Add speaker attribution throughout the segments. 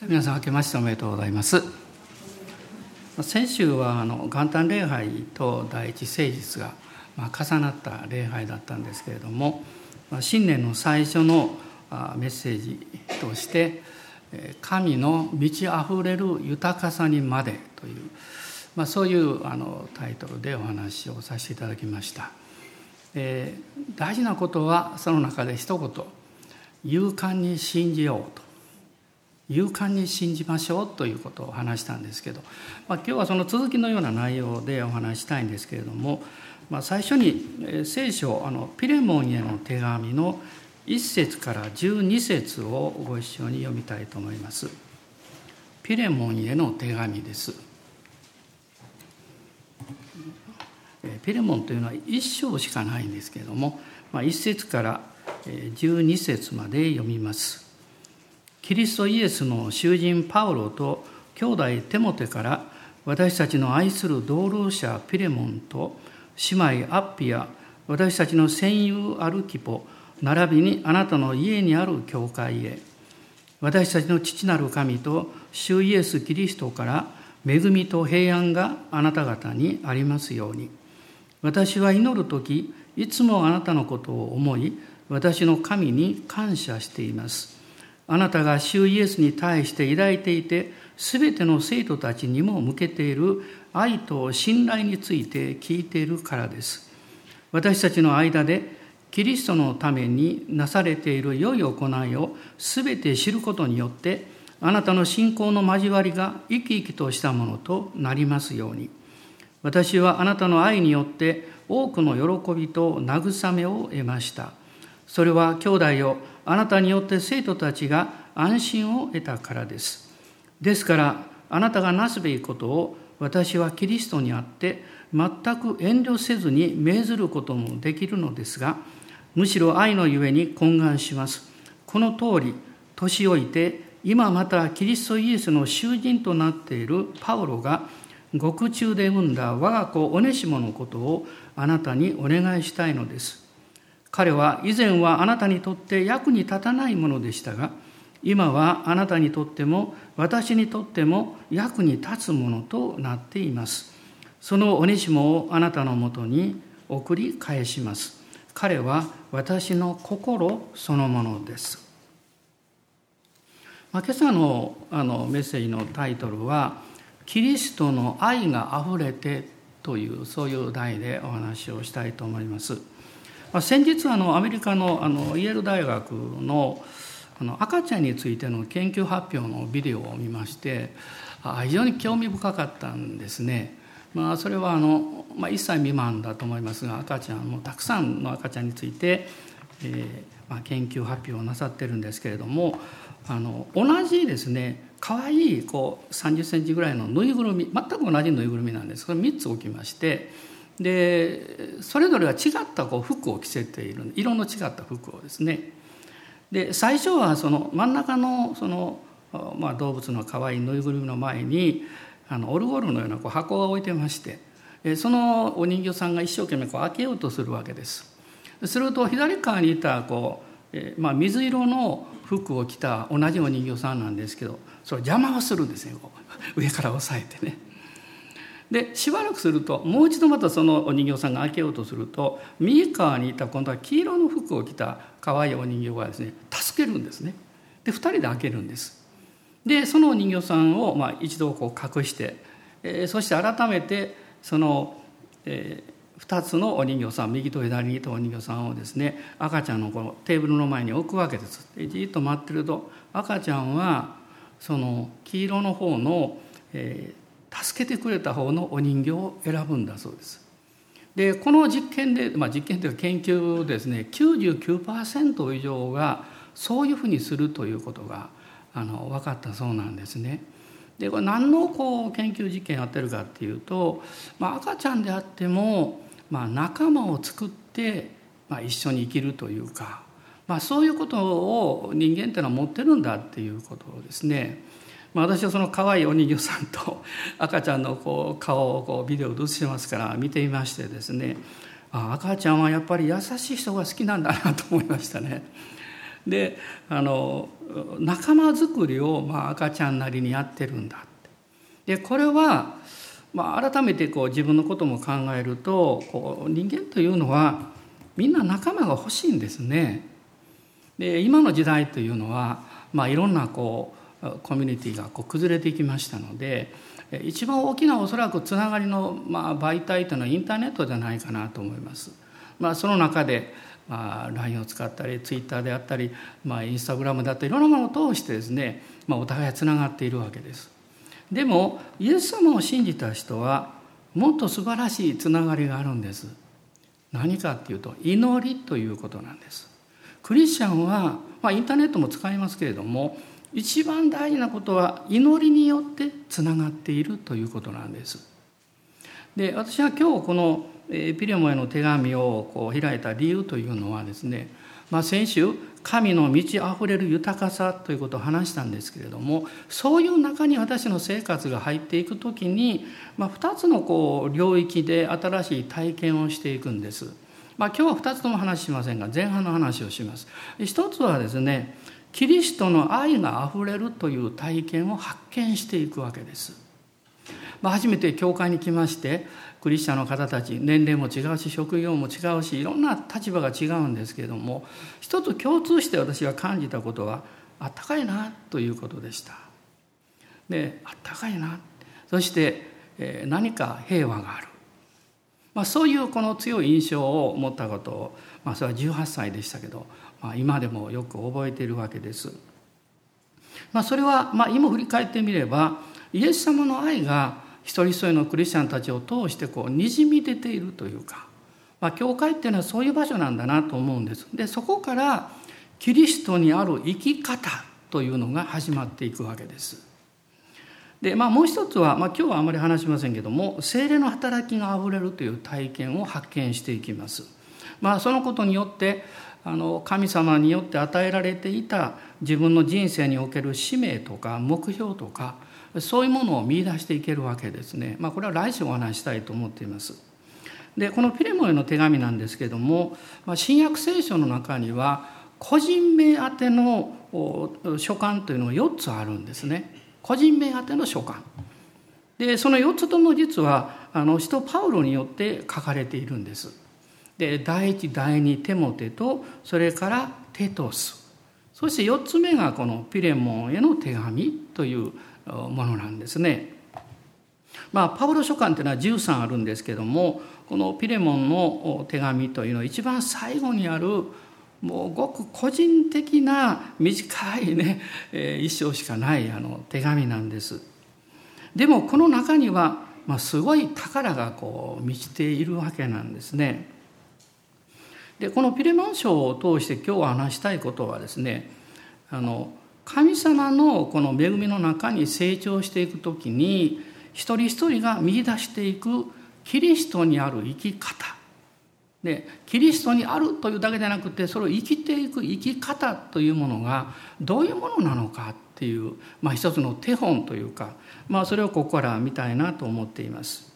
Speaker 1: 皆さん明けましておめでとうございます先週はあの元旦礼拝と第一聖日がまあ重なった礼拝だったんですけれども新年の最初のメッセージとして「神の満ち溢れる豊かさにまで」という、まあ、そういうあのタイトルでお話をさせていただきました。えー、大事なことはその中で一言「勇敢に信じよう」と勇敢に信じましょうということを話したんですけど、まあ、今日はその続きのような内容でお話したいんですけれども、まあ、最初に聖書あのピレモンへの手紙の1節から12節をご一緒に読みたいと思います。ピレモンへの手紙です。ピレモンというのは一章しかないんですけれども、まあ、1節から12節まで読みます。キリストイエスの囚人パウロと兄弟テモテから私たちの愛する同労者ピレモンと姉妹アッピア私たちの戦友アルキポ並びにあなたの家にある教会へ。私たちの父なる神と主イエス・キリストから恵みと平安があなた方にありますように。私は祈る時いつもあなたのことを思い私の神に感謝しています。あなたが主イエスに対して抱いていて、すべての生徒たちにも向けている愛と信頼について聞いているからです。私たちの間でキリストのためになされている良い行いをすべて知ることによって、あなたの信仰の交わりが生き生きとしたものとなりますように。私はあなたの愛によって多くの喜びと慰めを得ました。それは兄弟をあなたによって生徒たちが安心を得たからです。ですから、あなたがなすべきことを私はキリストにあって全く遠慮せずに命ずることもできるのですが、むしろ愛のゆえに懇願します。この通り、年老いて今またキリストイエスの囚人となっているパウロが獄中で産んだ我が子オネシモのことをあなたにお願いしたいのです。彼は以前はあなたにとって役に立たないものでしたが今はあなたにとっても私にとっても役に立つものとなっています。そのおねしもをあなたのもとに送り返します。彼は私の心そのものです、まあ、今朝のあのメッセージのタイトルは「キリストの愛があふれて」というそういう題でお話をしたいと思います。先日あのアメリカのあのイェール大学のあの赤ちゃんについての研究発表のビデオを見まして非常に興味深かったんですね。まあ、それはあの、まあ、1歳未満だと思いますが赤ちゃんもたくさんの赤ちゃんについて、えーまあ、研究発表をなさってるんですけれどもあの同じですね可愛いこう30センチぐらいのぬいぐるみ全く同じぬいぐるみなんですこれ3つ置きましてでそれぞれが違ったこう服を着せている色の違った服をですねで最初はその真ん中のその、まあ、動物の可愛いぬいぐるみの前にあのオルゴールのようなこう箱が置いてましてそのお人形さんが一生懸命こう開けようとするわけです。すると左側にいたこう、まあ、水色の服を着た同じお人形さんなんですけどそれ邪魔をするんですよ上から押さえてね。でしばらくするともう一度またそのお人形さんが開けようとすると右側にいた今度は黄色の服を着た可愛いお人形がですね助けるんですね。で2人で開けるんです。でそのお人形さんをまあ一度こう隠して、えー、そして改めてその、えー、2つのお人形さん右と左にいたお人形さんをですね赤ちゃんのこのテーブルの前に置くわけです。でじっと待ってると赤ちゃんはその黄色の方の、えー、助けてくれた方のお人形を選ぶんだそうです。でこの実験で、まあ、実験というか研究ですね99%以上がそういうふうにするということがあの分かったそうなんですね。でこれ何のこう研究実験やってるかっていうと、まあ、赤ちゃんであっても、まあ、仲間を作って、まあ、一緒に生きるというか、まあ、そういうことを人間っていうのは持ってるんだっていうことをですねまあ、私はその可愛いお人形さんと 赤ちゃんのこう顔をこうビデオで映してますから見ていましてですねあ赤ちゃんはやっぱり優しい人が好きなんだなと思いましたね。であの仲間づくりを、まあ、赤ちゃんなりにやってるんだでこれは、まあ、改めてこう自分のことも考えるとこう人間というのはみんな仲間が欲しいんですね。で今の時代というのは、まあ、いろんなこうコミュニティがこう崩れていきましたので一番大きなおそらくつながりの、まあ、媒体というのはインターネットじゃないかなと思います。まあ、その中でまあ、LINE を使ったり Twitter であったり、まあ、インスタグラムだったりいろんなものを通してですね、まあ、お互いつながっているわけです。でもイエス様を信じた人はもっと素晴らしいつながりがあるんです。何かっていうと祈りということなんです。クリスチャンは、まあ、インターネットも使いますけれども一番大事なことは祈りによってつながっているということなんです。で私は今日このピレモへの手紙をこう開いた理由というのはですね、まあ、先週神の満ち溢れる豊かさということを話したんですけれどもそういう中に私の生活が入っていく時に、まあ、2つのこう領域で新しい体験をしていくんです。まあ、今日は2つとも話しませんが前半の話をします。一つはですねキリストの愛があふれるという体験を発見していくわけです。まあ、初めて教会に来ましてクリスチャンの方たち年齢も違うし職業も違うしいろんな立場が違うんですけれども一つ共通して私が感じたことはあったかいなということでした。であったかいなそして何か平和がある、まあ、そういうこの強い印象を持ったことを、まあ、それは18歳でしたけど、まあ、今でもよく覚えているわけです。まあ、それは、まあ、今振り返ってみればイエス様の愛が一人一人のクリスチャンたちを通してこうにじみ出ているというか、まあ、教会っていうのはそういう場所なんだなと思うんです。でそこからキリストにある生き方というのが始まっていくわけです。でまあ、もう一つは、まあ、今日はあまり話しませんけども精霊の働きがあふれるという体験を発見していきます。まあ、そのことによってあの神様によって与えられていた自分の人生における使命とか目標とかそういうものを見出していけるわけですね。まあ、これは来週お話したいと思っています。でこのピレモへの手紙なんですけども、まあ、新約聖書の中には個人名宛ての書簡というのが4つあるんですね。個人名宛ての書簡。でその4つとも実はあの使徒パウロによって書かれているんです。で第一第二テモテとそれからテトスそして4つ目がこのピレモンへの手紙というものなんですね。まあ、パウロ書簡というのは13あるんですけどもこのピレモンの手紙というのは一番最後にあるもうごく個人的な短いね、えー、一生しかないあの手紙なんです。でもこの中には、まあ、すごい宝がこう満ちているわけなんですね。でこのピレモン書を通して今日話したいことはですねあの神様のこの恵みの中に成長していく時に一人一人が見出していくキリストにある生き方でキリストにあるというだけでなくてそれを生きていく生き方というものがどういうものなのかっていう、まあ、一つの手本というか、まあ、それをここから見たいなと思っています。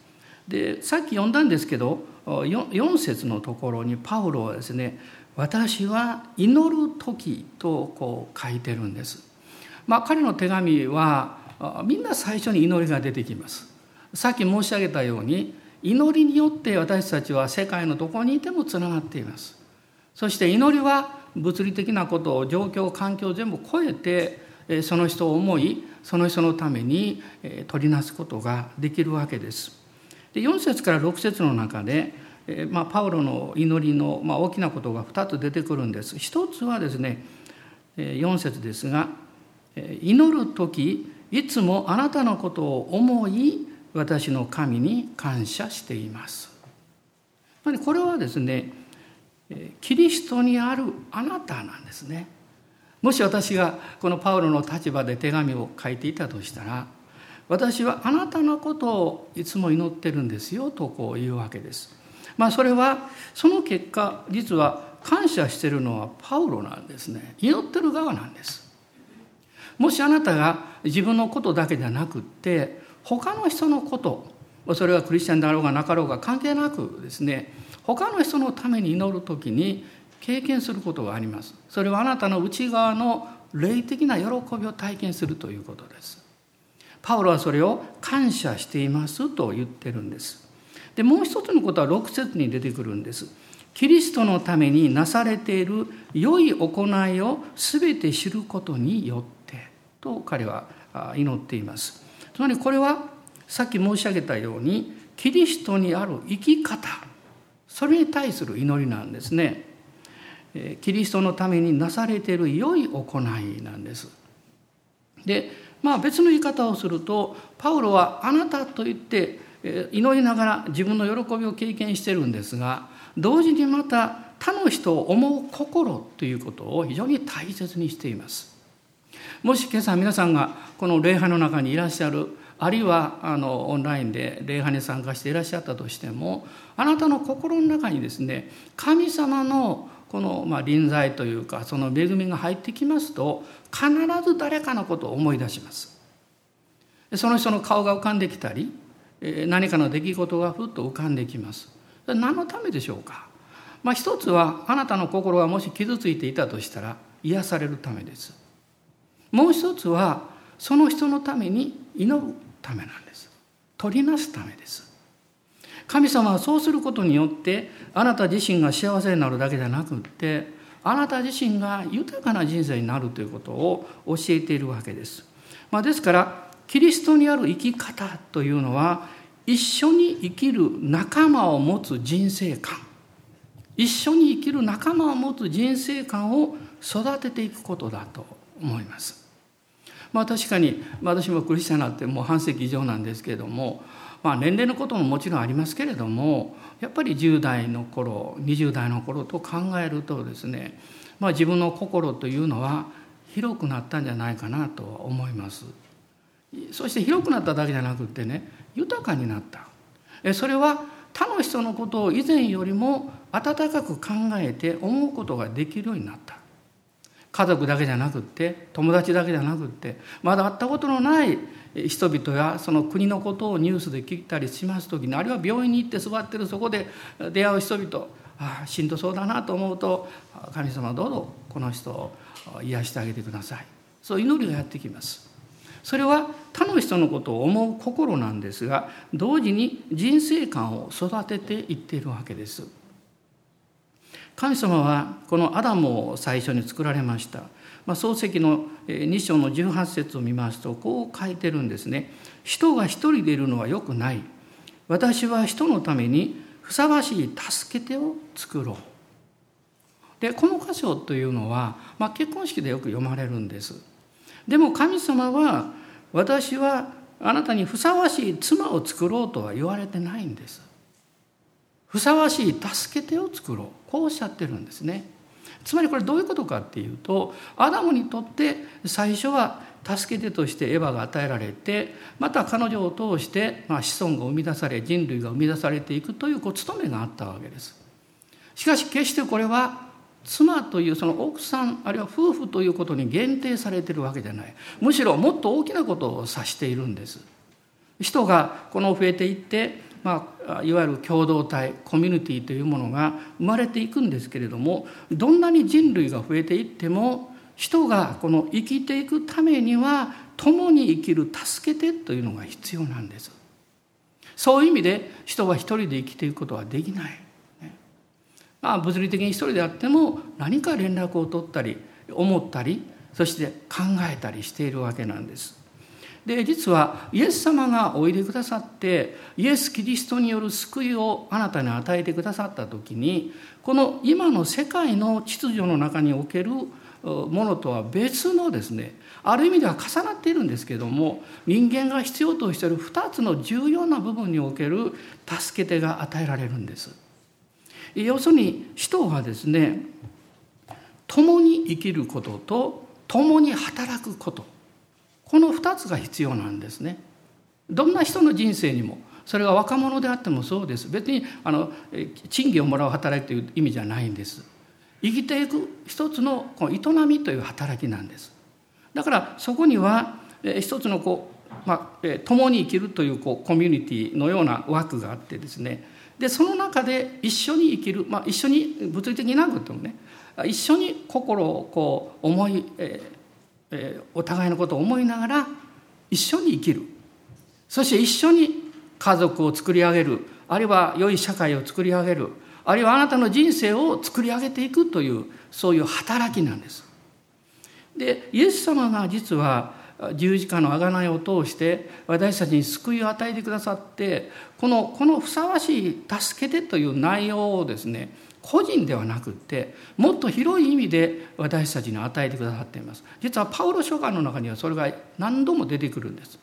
Speaker 1: でさっき読んだんですけど 4, 節のところにパウロはですね私は祈る時とこう書いてるんです。まあ、彼の手紙はみんな最初に祈りが出てきます。さっき申し上げたように祈りによって私たちは世界のどこにいてもつながっています。そして祈りは物理的なことを状況環境を全部超えてその人を思いその人のために取りなすことができるわけです。で4節から6節の中でえまあ、パウロの祈りの、まあ、大きなことが2つ出てくるんです。一つはですね4節ですが「祈る時いつもあなたのことを思い私の神に感謝しています」やっぱりこれはですねキリストにあるあなたなんですね。もし私がこのパウロの立場で手紙を書いていたとしたら私はあなたのことをいつも祈ってるんですよとこう言うわけです。まあ、それはその結果実は感謝してるのはパウロなんですね。祈ってる側なんです。もしあなたが自分のことだけじゃなくって他の人のことそれはクリスチャンであろうがなかろうが関係なくですね他の人のために祈る時に経験することがあります。それはあなたの内側の霊的な喜びを体験するということです。パウロはそれを感謝していますと言ってるんです。でもう一つのことは6節に出てくるんです。キリストのためになされている良い行いを全て知ることによってと彼は祈っています。つまりこれはさっき申し上げたようにキリストにある生き方それに対する祈りなんですね。キリストのためになされている良い行いなんです。でまあ別の言い方をするとパウロはあなたと言って祈りながら自分の喜びを経験してるんですが同時にまた他の人を思う心ということを非常に大切にしています。もし今朝皆さんがこの礼拝の中にいらっしゃるあるいはあのオンラインで礼拝に参加していらっしゃったとしてもあなたの心の中にですね神様のこのまあ臨在というかその恵みが入ってきますと必ず誰かのことを思い出します。その人の顔が浮かんできたり何かの出来事がふっと浮かんできます。何のためでしょうか？まあ一つはあなたの心がもし傷ついていたとしたら癒されるためです。もう一つはその人のために祈るためなんです。取りなすためです。神様はそうすることによってあなた自身が幸せになるだけじゃなくってあなた自身が豊かな人生になるということを教えているわけです。まあ、ですからキリストにある生き方というのは一緒に生きる仲間を持つ人生観一緒に生きる仲間を持つ人生観を育てていくことだと思います。まあ確かに私もクリスチャンになってもう半世紀以上なんですけれどもまあ、年齢のことももちろんありますけれどもやっぱり10代の頃20代の頃と考えるとですね、まあ、自分の心というのは広くなったんじゃないかなとは思います。そして広くなっただけじゃなくてね豊かになったそれは他の人のことを以前よりも温かく考えて思うことができるようになった家族だけじゃなくって友達だけじゃなくってまだ会ったことのない人々やその国のことをニュースで聞いたりします時にあるいは病院に行って座ってるそこで出会う人々ああしんどそうだなと思うと神様どうぞこの人を癒してあげてください。そう祈りがやってきます。それは他の人のことを思う心なんですが同時に人生観を育てていっているわけです。神様はこのアダムを最初に作られましたまあ、漱石の2章の18節を見ますとこう書いてるんですね。人が一人でいるのはよくない。私は人のためにふさわしい助け手を作ろう。でこの箇所というのは、まあ、結婚式でよく読まれるんです。でも神様は私はあなたにふさわしい妻を作ろうとは言われてないんです。ふさわしい助け手を作ろうこうおっしゃってるんですね。つまりこれどういうことかっていうとアダムにとって最初は助け手としてエヴァが与えられてまた彼女を通して、ま、子孫が生み出され人類が生み出されていくというこう務めがあったわけです。しかし決してこれは妻というその奥さんあるいは夫婦ということに限定されてるわけじゃないむしろもっと大きなことを指しているんです。人がこの増えていってまあ、いわゆる共同体コミュニティというものが生まれていくんですけれどもどんなに人類が増えていっても人がこの生きていくためには共に生きる助けてというのが必要なんです。そういう意味で人は一人で生きていくことはできない。まあ、物理的に一人であっても何か連絡を取ったり思ったりそして考えたりしているわけなんです。で実はイエス様がおいでくださってイエス・キリストによる救いをあなたに与えてくださった時にこの今の世界の秩序の中におけるものとは別のですねある意味では重なっているんですけども人間が必要としている2つの重要な部分における助け手が与えられるんです。要するに人はですね共に生きることと共に働くことこの2つが必要なんですね。どんな人の人生にもそれが若者であってもそうです。別にあの賃金をもらう働きという意味じゃないんです。生きていく一つのこの営みという働きなんです。だからそこには一つのこう、まあ、共に生きるというこうコミュニティのような枠があってですね。でその中で一緒に生きる、まあ、一緒に物理的になくてもね一緒に心をこう思い、えーえ、お互いのことを思いながら一緒に生きる。そして一緒に家族を作り上げる。あるいは良い社会を作り上げる。あるいはあなたの人生を作り上げていくというそういう働きなんです。でイエス様が実は十字架の贖いを通して私たちに救いを与えてくださってこのこのふさわしい「助けて」という内容をですね個人ではなくってもっと広い意味で私たちに与えてくださっています。実はパウロ書簡の中にはそれが何度も出てくるんです。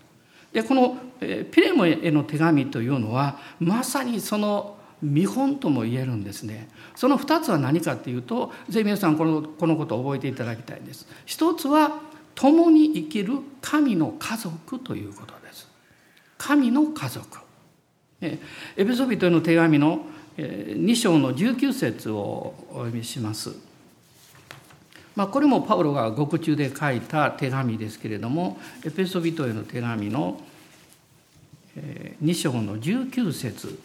Speaker 1: でこのピレモへの手紙というのはまさにその見本とも言えるんですね。その2つは何かっていうとぜひ皆さんこのこのことを覚えていただきたいんです。一つは共に生きる神の家族ということです。神の家族。エペソビトへの手紙の2章の19節をお読みしますまあ、これもパウロが獄中で書いた手紙ですけれどもエペソビトへの手紙の2章の19節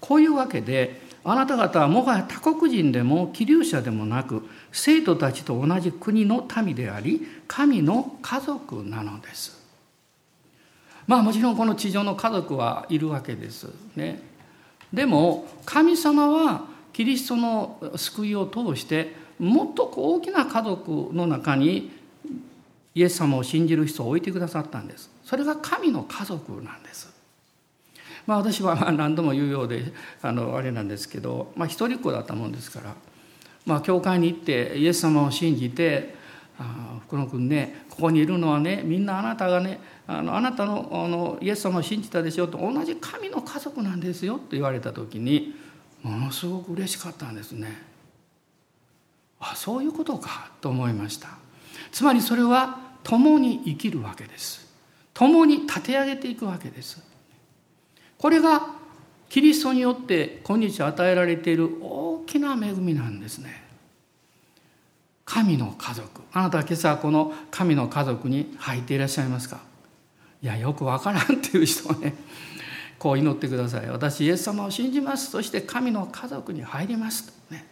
Speaker 1: こういうわけであなた方はもはや他国人でも気流者でもなく生徒たちと同じ国の民であり神の家族なのです。まあもちろんこの地上の家族はいるわけですね。でも神様はキリストの救いを通してもっと大きな家族の中にイエス様を信じる人を置いてくださったんです。それが神の家族なんです。まあ、私は何度も言うようであのあれなんですけど、まあ、一人っ子だったもんですから、まあ、教会に行ってイエス様を信じて「あ福野君ねここにいるのはねみんなあなたがねあのあなたのあのイエス様を信じたでしょう」と同じ神の家族なんですよと言われた時にものすごく嬉しかったんですね。あそういうことかと思いました。つまりそれは共に生きるわけです。共に立て上げていくわけです。これがキリストによって今日与えられている大きな恵みなんですね。神の家族あなたは今朝この神の家族に入っていらっしゃいますか？いやよくわからんっていう人はね。こう祈ってください。私イエス様を信じます。そして神の家族に入りますとね。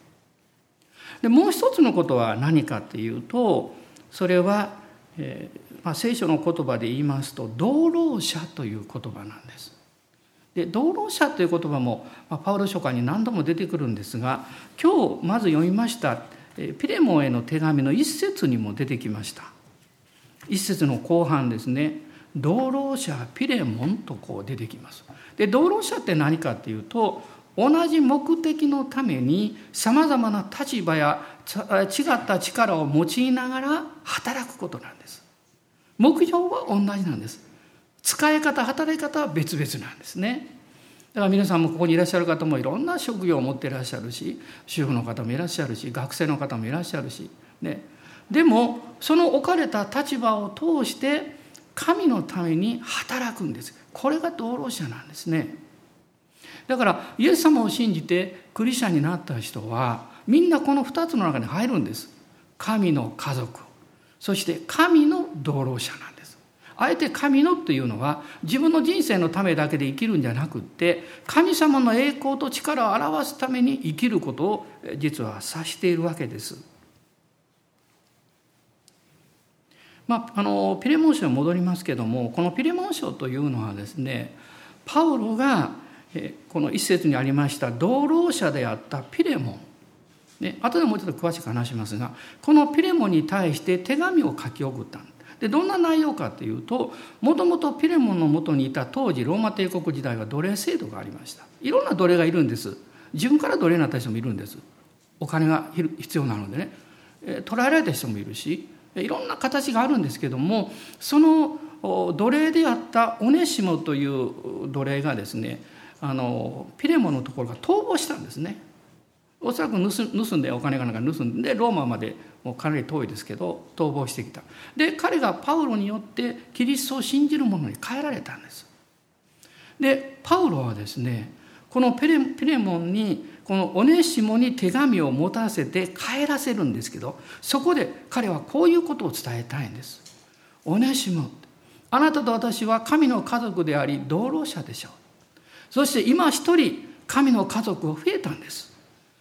Speaker 1: でもう一つのことは何かっていうとそれは、えーまあ、聖書の言葉で言いますと道路者という言葉なんです。で道路者という言葉も、まあ、パウロ書簡に何度も出てくるんですが今日まず読みましたピレモンへの手紙の一節にも出てきました。一節の後半ですね。道路者ピレモンとこう出てきます。で道路者って何かっていうと同じ目的のためにさまざまな立場や違った力を用いながら働くことなんです。目標は同じなんです。使い方働き方は別々なんですね。だから皆さんもここにいらっしゃる方もいろんな職業を持っていらっしゃるし主婦の方もいらっしゃるし学生の方もいらっしゃるしね。でもその置かれた立場を通して神のために働くんです。これが道路者なんですね。だからイエス様を信じてクリスチャンになった人はみんなこの2つの中に入るんです。神の家族。そして神の道路者なんです。あえて神のというのは自分の人生のためだけで生きるんじゃなくって神様の栄光と力を表すために生きることを実は指しているわけです。まあ、あのピレモン書に戻りますけどもこのピレモン書というのはですねパウロがこの一節にありました同労者であったピレモン。ね、後でもうちょっと詳しく話しますがこのピレモンに対して手紙を書き送った。でどんな内容かというともともとピレモンのもとにいた当時ローマ帝国時代は奴隷制度がありました。いろんな奴隷がいるんです。自分から奴隷になった人もいるんです。お金が必要なのでね。捕らえられた人もいるしいろんな形があるんですけどもその奴隷であったオネシモという奴隷がですねあのピレモのところが逃亡したんですね。おそらく盗んでお金がなんか盗んでローマまでもうかなり遠いですけど逃亡してきた。で彼がパウロによってキリストを信じる者に変えられたんです。でパウロはですねこのペレペレモンにこのオネシモに手紙を持たせて帰らせるんですけどそこで彼はこういうことを伝えたいんです。オネシモあなたと私は神の家族であり道路者でしょう。そして今一人神の家族を増えたんです。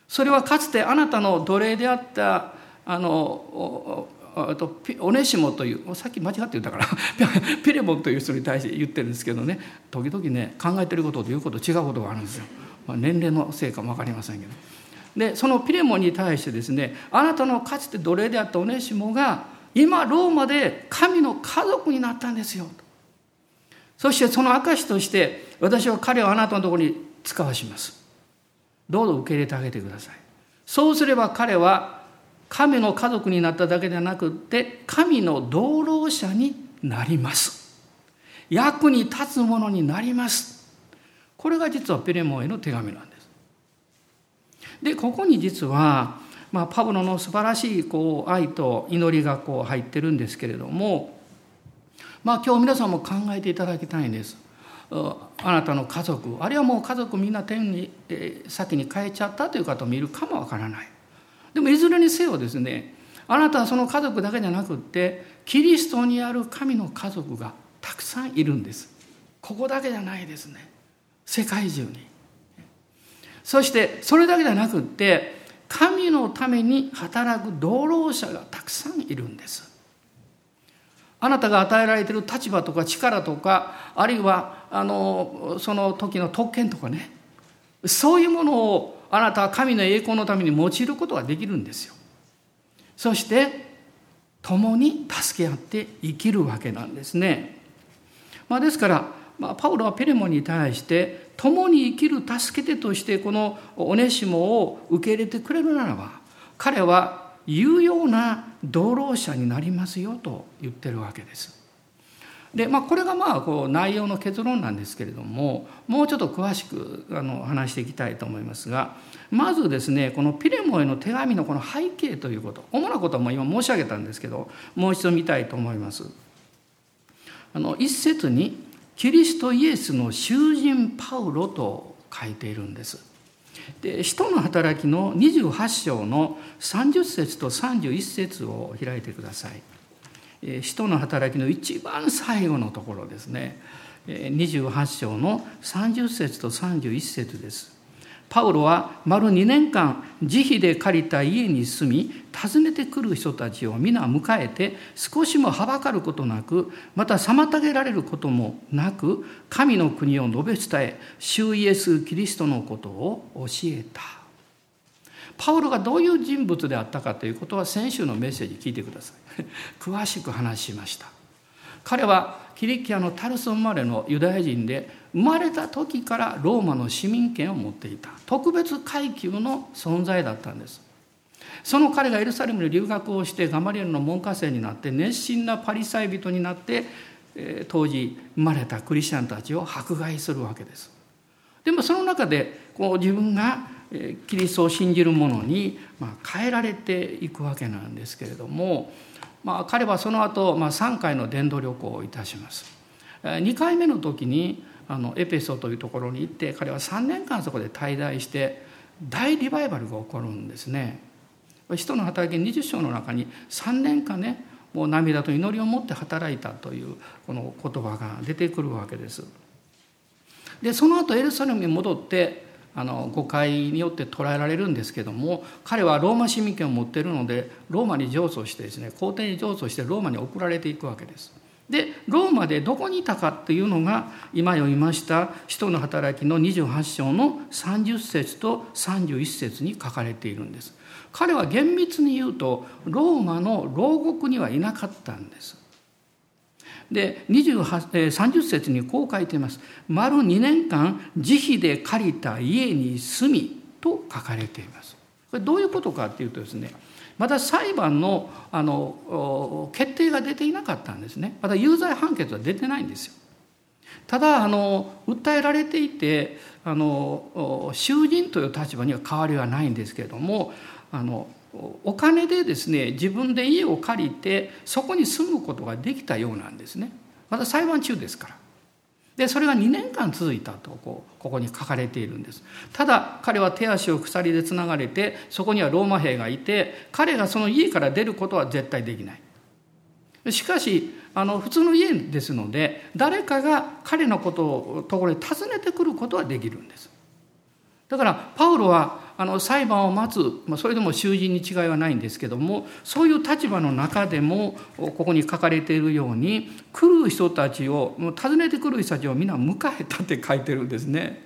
Speaker 1: それはかつてあなたの奴隷であったあのとオネシモというさっき間違って言ったから ピレモンという人に対して言ってるんですけどね。時々ね考えてることということ違うことがあるんですよ、まあ、年齢のせいかも分かりませんけど。でそのピレモンに対してですねあなたのかつて奴隷であったオネシモが今ローマで神の家族になったんですよ。とそしてその証として私は彼をあなたのところに使わします。どうぞ受け入れてあげてください。そうすれば彼は神の家族になっただけではなくって神の同労者になります。役に立つものになります。これが実はペレモへの手紙なんです。でここに実は、まあ、パブロの素晴らしいこう愛と祈りがこう入ってるんですけれどもまあ今日皆さんも考えていただきたいんです。あなたの家族あるいはもう家族みんな天に、え先に変えちゃったという方もいるかもわからない。でもいずれにせよですねあなたはその家族だけじゃなくってキリストにある神の家族がたくさんいるんです。ここだけじゃないですね。世界中にそしてそれだけじゃなくって神のために働く同労者がたくさんいるんですあなたが与えられている立場とか力とかあるいはあのその時の特権とかねそういうものをあなたは神の栄光のために用いることができるんですよ。そして共に助け合って生きるわけなんですね。まあ、ですから、まあ、パウロはペレモンに対して共に生きる助け手としてこのオネシモを受け入れてくれるならば彼は有用な同労者になりますよと言ってるわけです。でまあ、これがまあこう内容の結論なんですけれどももうちょっと詳しくあの話していきたいと思いますがまずですねこのピレモへの手紙のこの背景ということ主なことはもう今申し上げたんですけどもう一度見たいと思います。あの一節に「キリストイエスの囚人パウロ」と書いているんです。で使徒の働きの28章の30節と31節を開いてください。使徒の働きの一番最後のところですね28章の30節と31節です。パウロは丸2年間自費で借りた家に住み訪ねてくる人たちを皆迎えて少しもはばかることなくまた妨げられることもなく神の国を述べ伝え主イエス・キリストのことを教えた。パウロがどういう人物であったかということは先週のメッセージ聞いてください 詳しく話しました彼はキリキアのタルス生まれのユダヤ人で生まれた時からローマの市民権を持っていた。特別階級の存在だったんです。その彼がエルサレムに留学をしてガマリエルの門下生になって熱心なパリサイ人になって当時生まれたクリスチャンたちを迫害するわけです。でもその中でこう自分がキリストを信じる者に変えられていくわけなんですけれども、まあ、彼はその後、まあ3回の伝道旅行をいたします。2回目の時にあのエペソというところに行って彼は3年間そこで滞在して大リバイバルが起こるんですね。人の働き20章の中に3年間ねもう涙と祈りを持って働いたというこの言葉が出てくるわけです。でその後エルサレムに戻ってあの誤解によって捉えられるんですけども彼はローマ市民権を持っているのでローマに上訴してですね皇帝に上訴してローマに送られていくわけです。でローマでどこにいたかっていうのが今読みました「使徒の働き」の28章の30節と31節に書かれているんです。彼は厳密に言うとローマの牢獄にはいなかったんです。で30節にこう書いています。丸2年間自費で借りた家に住みと書かれています。これどういうことかっていうとですねまだ裁判のあの決定が出ていなかったんですね。まだ有罪判決は出てないんですよ。ただあの訴えられていてあの囚人という立場には変わりはないんですけれどもあのお金でですね自分で家を借りてそこに住むことができたようなんですね。まだ裁判中ですから。でそれが2年間続いたとこうここに書かれているんです。ただ彼は手足を鎖でつながれてそこにはローマ兵がいて彼がその家から出ることは絶対できない。しかしあの普通の家ですので誰かが彼のことをところに訪ねてくることはできるんです。だからパウロはあの裁判を待つ、まあ、それでも囚人に違いはないんですけどもそういう立場の中でもここに書かれているように来る人たちをもう訪ねてくる人たちを皆迎えたって書いてるんですね。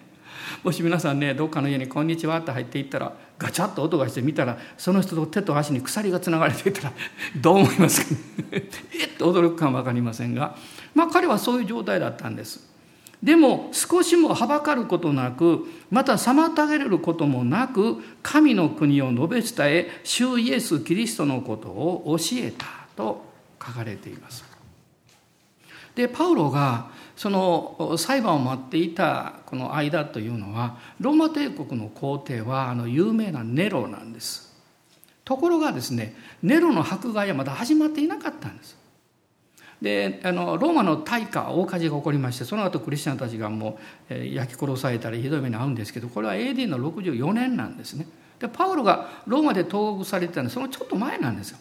Speaker 1: もし皆さんねどっかの家に「こんにちは」って入っていったらガチャッと音がして見たらその人と手と足に鎖がつながれていたら どう思いますか、えっと驚くかも分かりませんがまあ彼はそういう状態だったんです。でも少しもはばかることなくまた妨げることもなく神の国を述べ伝え主イエス・キリストのことを教えたと書かれています。でパウロがその裁判を待っていたこの間というのはローマ帝国の皇帝はあの有名なネロなんですところがですねネロの迫害はまだ始まっていなかったんですであのローマの大火大火事が起こりましてその後クリスチャンたちがもう焼き殺されたりひどい目に遭うんですけどこれは AD の64年なんですね。でパウロがローマで投獄されてたのはそのちょっと前なんですよ。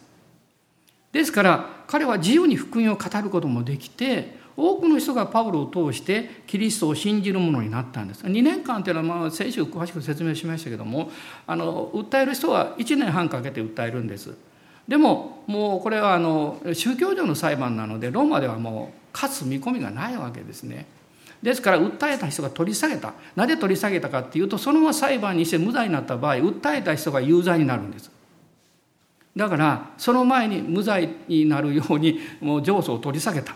Speaker 1: ですから彼は自由に福音を語ることもできて多くの人がパウロを通してキリストを信じるものになったんです。2年間というのはまあ先週詳しく説明しましたけどもあの訴える人は1年半かけて訴えるんです。でももうこれはあの宗教上の裁判なのでローマではもう勝つ見込みがないわけですね。ですから訴えた人が取り下げた。なぜ取り下げたかっていうとそのまま裁判にして無罪になった場合訴えた人が有罪になるんです。だからその前に無罪になるようにもう上訴を取り下げた。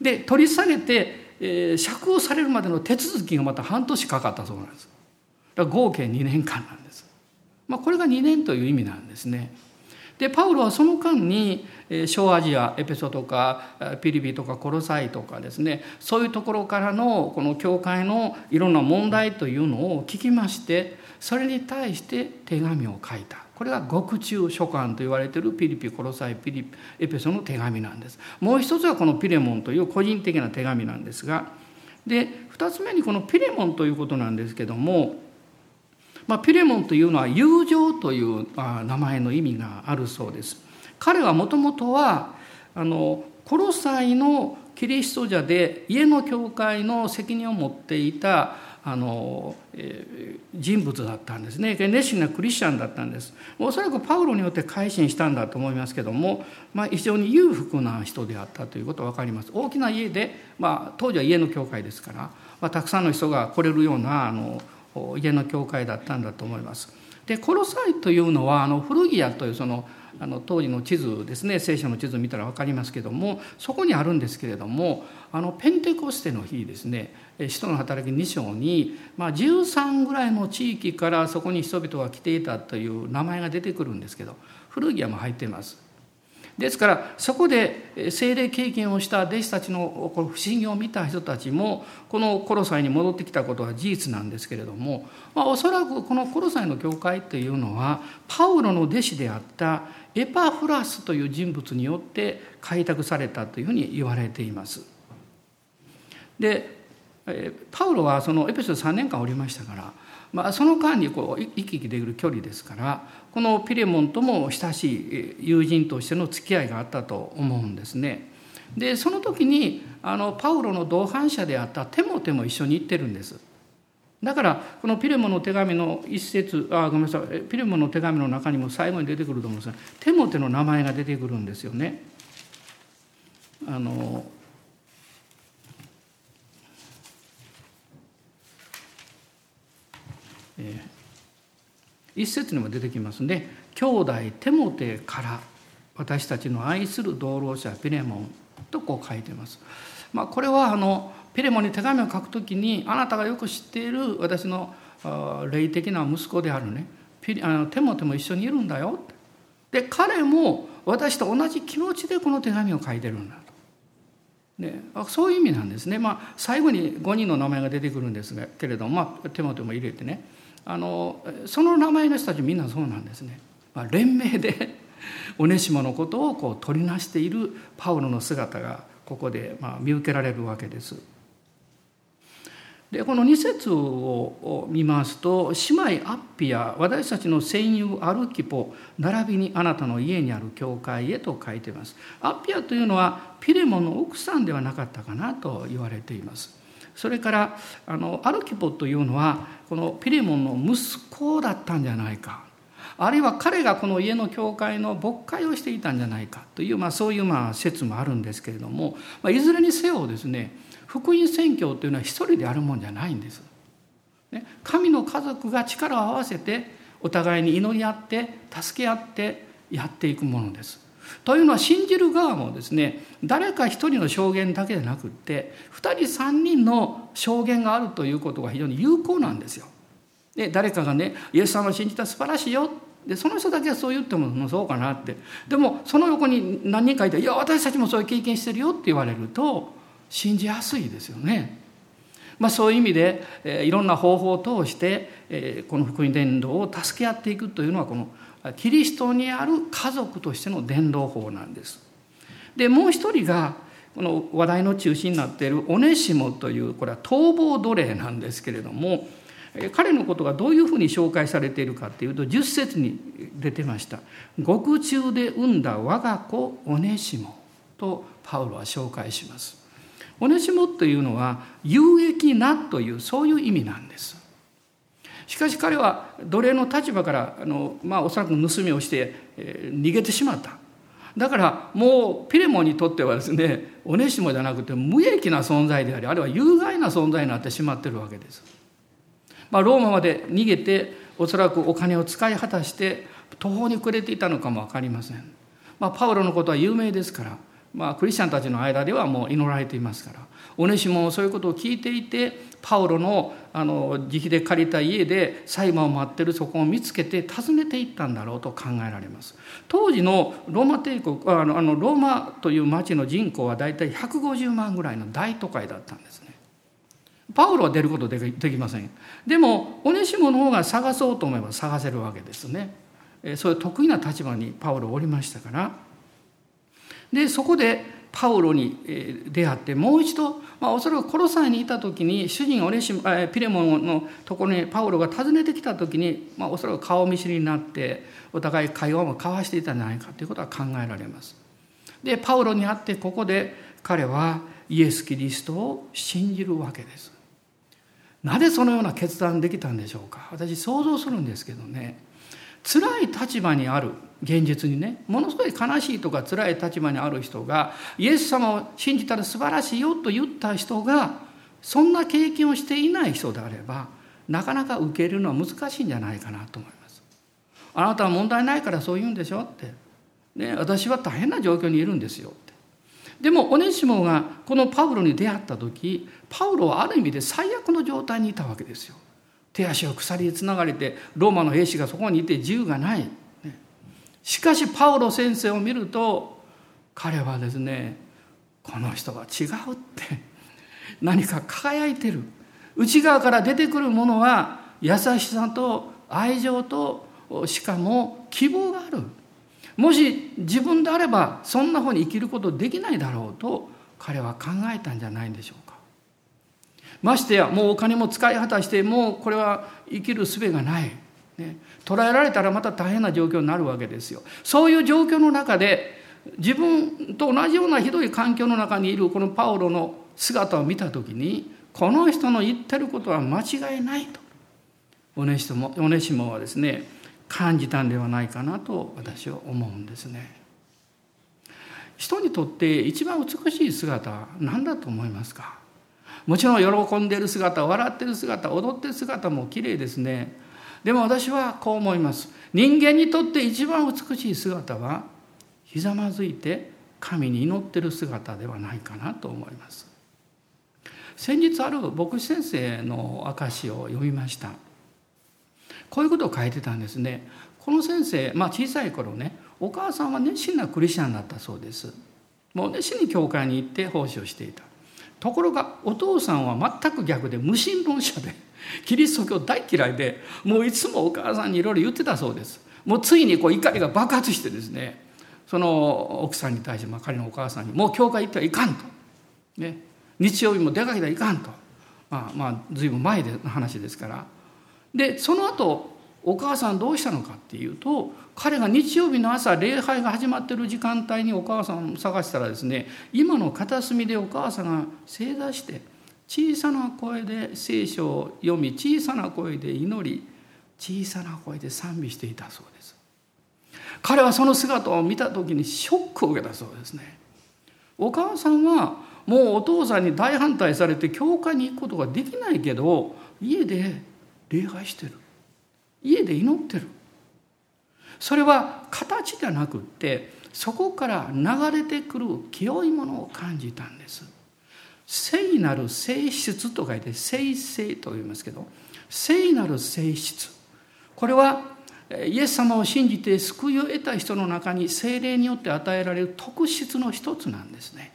Speaker 1: で取り下げて、えー、釈放されるまでの手続きがまた半年かかったそうなんです。だから合計2年間なんです、まあ、これが2年という意味なんですね。でパウロはその間に小アジアエペソとかピリピとかコロサイとかですねそういうところからのこの教会のいろんな問題というのを聞きましてそれに対して手紙を書いた。これが獄中書簡と言われているピリピコロサイピリエペソの手紙なんです。もう一つはこのピレモンという個人的な手紙なんですがで2つ目にこのピレモンということなんですけども、まあ、ピレモンというのは友情という名前の意味があるそうです。彼はもともとはあのコロサイのキリスト者で家の教会の責任を持っていたあの、えー、人物だったんですね。熱心なクリスチャンだったんです。おそらくパウロによって改心したんだと思いますけども、まあ、非常に裕福な人であったということが分かります。大きな家で、まあ、当時は家の教会ですから、まあ、たくさんの人が来れるようなあの家の教会だったんだと思いますでコロサイというのはあの古着屋というそのあの当時の地図ですね聖書の地図を見たら分かりますけどもそこにあるんですけれどもあのペンテコステの日ですね使徒の働き2章に、まあ、13ぐらいの地域からそこに人々が来ていたという名前が出てくるんですけど古着屋も入っています。ですからそこで精霊経験をした弟子たちの不思議を見た人たちもこのコロサイに戻ってきたことは事実なんですけれども、まあ、おそらくこのコロサイの教会というのはパウロの弟子であったエパフラスという人物によって開拓されたというふうに言われています。でパウロはそのエペソ3年間おりましたから、まあ、その間にこう行き来できる距離ですからこのピレモンとも親しい友人としての付き合いがあったと思うんですね。でその時にあのパウロの同伴者であったテモテも一緒に行ってるんです。だからこのピレモンの手紙の一節あごめんなさいピレモンの手紙の中にも最後に出てくると思うんですがテモテの名前が出てくるんですよね。あのえー、一節にも出てきますね「兄弟テモテから私たちの愛する同労者ピレモン」とこう書いてます。まあ、これはあのピレモンに手紙を書くときにあなたがよく知っている私の霊的な息子であるねピあのテモテも一緒にいるんだよで彼も私と同じ気持ちでこの手紙を書いてるんだと。ね、そういう意味なんですね。まあ、最後に5人の名前が出てくるんですがけれども、まあ、テモテも入れてねあのその名前の人たちみんなそうなんですね。まあ、連名でオネシモのことをこう取りなしているパウロの姿がここでまあ見受けられるわけです。でこの2節を見ますと「姉妹アッピア私たちの戦友アルキポ並びにあなたの家にある教会へ」と書いています。アッピアというのはピレモンの奥さんではなかったかなと言われています。それからあのアルキポというのはこのピレモンの息子だったんじゃないかあるいは彼がこの家の教会の牧会をしていたんじゃないかという、まあ、そういうまあ説もあるんですけれども、まあ、いずれにせよですね福音宣教というのは一人でやるもんじゃないんです。ね、神の家族が力を合わせてお互いに祈り合って助け合ってやっていくものです。というのは信じる側もですね誰か一人の証言だけでなくって2人3人の証言があるということが非常に有効なんですよ。で誰かがね「イエス様を信じたら素晴らしいよ」でその人だけはそう言ってもそうかなってでもその横に何人かいて「いや私たちもそういう経験してるよ」って言われると信じやすいですよね。まあ、そういう意味で、えー、いろんな方法を通して、えー、この福音伝道を助け合っていくというのはこのキリストにある家族としての伝道法なんです。でもう一人がこの話題の中心になっているオネシモというこれは逃亡奴隷なんですけれども彼のことがどういうふうに紹介されているかというと10節に出てました「獄中で産んだ我が子オネシモ」とパウロは紹介します。オネシモというのは有益なというそういう意味なんです。しかし彼は奴隷の立場からあの、まあ、おそらく盗みをして、えー、逃げてしまっただからもうピレモンにとってはですねオネシモじゃなくて無益な存在でありあるいは有害な存在になってしまってるわけです。まあ、ローマまで逃げておそらくお金を使い果たして途方に暮れていたのかも分かりません。まあ、パウロのことは有名ですからまあ、クリスチャンたちの間ではもう祈られていますからオネシモもそういうことを聞いていてパウロのあの自費で借りた家で裁判を待ってるそこを見つけて訪ねていったんだろうと考えられます。当時のローマ帝国あのあのローマという町の人口は大体150万ぐらいの大都会だったんですね。パウロは出ることできません。でもオネシモの方が探そうと思えば探せるわけですね。そういう得意な立場にパウロおりましたから。でそこでパウロに出会ってもう一度、まあ、おそらくコロサイにいた時に主人オレシピレモンのところにパウロが訪ねてきた時に、まあ、おそらく顔見知りになってお互い会話も交わしていたんじゃないかということは考えられます。でパウロに会ってここで彼はイエス・キリストを信じるわけです。なぜそのような決断できたんでしょうか私想像するんですけどね辛い立場にある現実にねものすごい悲しいとか辛い立場にある人がイエス様を信じたら素晴らしいよと言った人がそんな経験をしていない人であればなかなか受けるのは難しいんじゃないかなと思います。あなたは問題ないからそう言うんでしょって、ね、私は大変な状況にいるんですよって。でもオネシモがこのパウロに出会った時パウロはある意味で最悪の状態にいたわけですよ。手足を鎖でつながれてローマの兵士がそこにいて自由がない。しかしパウロ先生を見ると彼はですねこの人は違うって何か輝いてる。内側から出てくるものは優しさと愛情としかも希望がある。もし自分であればそんなふうに生きることできないだろうと彼は考えたんじゃないんでしょうか。ましてやもうお金も使い果たしてもうこれは生きる術がない。ね、捉えられたらまた大変な状況になるわけですよ。そういう状況の中で自分と同じようなひどい環境の中にいるこのパウロの姿を見た時にこの人の言ってることは間違いないとオネシモオネシモはですね感じたんではないかなと私は思うんですね。人にとって一番美しい姿は何だと思いますか？もちろん喜んでいる姿笑ってる姿踊ってる姿も綺麗ですねでも私はこう思います。人間にとって一番美しい姿はひざまずいて神に祈ってる姿ではないかなと思います。先日ある牧師先生の証を読みました。こういうことを書いてたんですね。この先生、まあ、小さい頃ねお母さんは熱心なクリスチャンだったそうです。もう熱心に教会に行って奉仕をしていた。ところがお父さんは全く逆で無神論者で キリスト教大嫌いでもういつもお母さんにいろいろ言ってたそうです。もうついにこう怒りが爆発してですねその奥さんに対して、まあ、彼のお母さんに「もう教会行ってはいかん」と、ね「日曜日も出かけてはいかん」と。まあまあ随分前の話ですから。でその後お母さんどうしたのかっていうと彼が日曜日の朝礼拝が始まってる時間帯にお母さんを探したらですね今の片隅でお母さんが正座して小さな声で聖書を読み小さな声で祈り小さな声で賛美していたそうです。彼はその姿を見た時にショックを受けたそうですね。お母さんはもうお父さんに大反対されて教会に行くことができないけど家で礼拝してる。家で祈ってる。それは形じゃなくってそこから流れてくる清いものを感じたんです。聖なる性質と書いて聖性と言いますけど聖なる性質。これはイエス様を信じて救いを得た人の中に精霊によって与えられる特質の一つなんですね。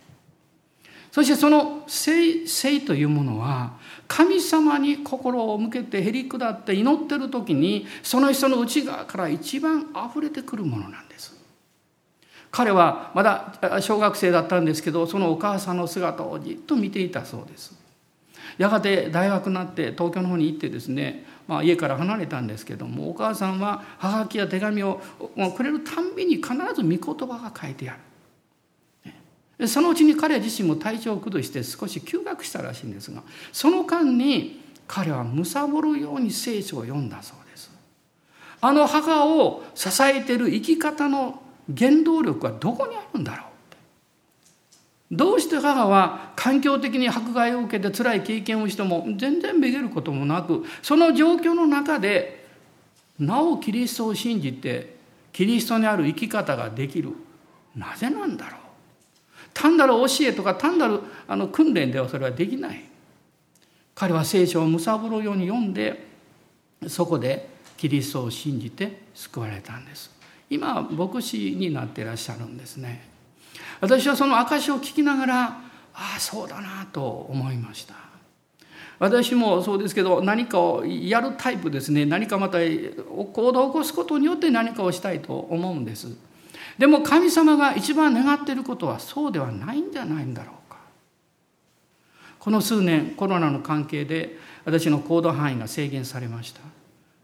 Speaker 1: そしてその聖聖というものは神様に心を向けてへり下って祈ってる時にその人の内側から一番溢れてくるものなんです。彼はまだ小学生だったんですけどそのお母さんの姿をじっと見ていたそうです。やがて大学になって東京の方に行ってですね、まあ、家から離れたんですけどもお母さんははがきや手紙をくれるたんびに必ず御言葉が書いてある。そのうちに彼自身も体調を崩して少し休学したらしいんですがその間に彼は貪るように聖書を読んだそうです。あの母を支えている生き方の原動力はどこにあるんだろうどうして母は環境的に迫害を受けて辛い経験をしても全然めげることもなくその状況の中でなおキリストを信じてキリストにある生き方ができる。なぜなんだろう。単なる教えとか単なるあの訓練ではそれはできない。彼は聖書をむさぼるように読んでそこでキリストを信じて救われたんです。今牧師になっていらっしゃるんですね。私はその証を聞きながらああそうだなと思いました。私もそうですけど何かをやるタイプですね。何かまた行動を起こすことによって何かをしたいと思うんです。でも神様が一番願っていることはそうではないんじゃないんだろうか。この数年コロナの関係で私の行動範囲が制限されました、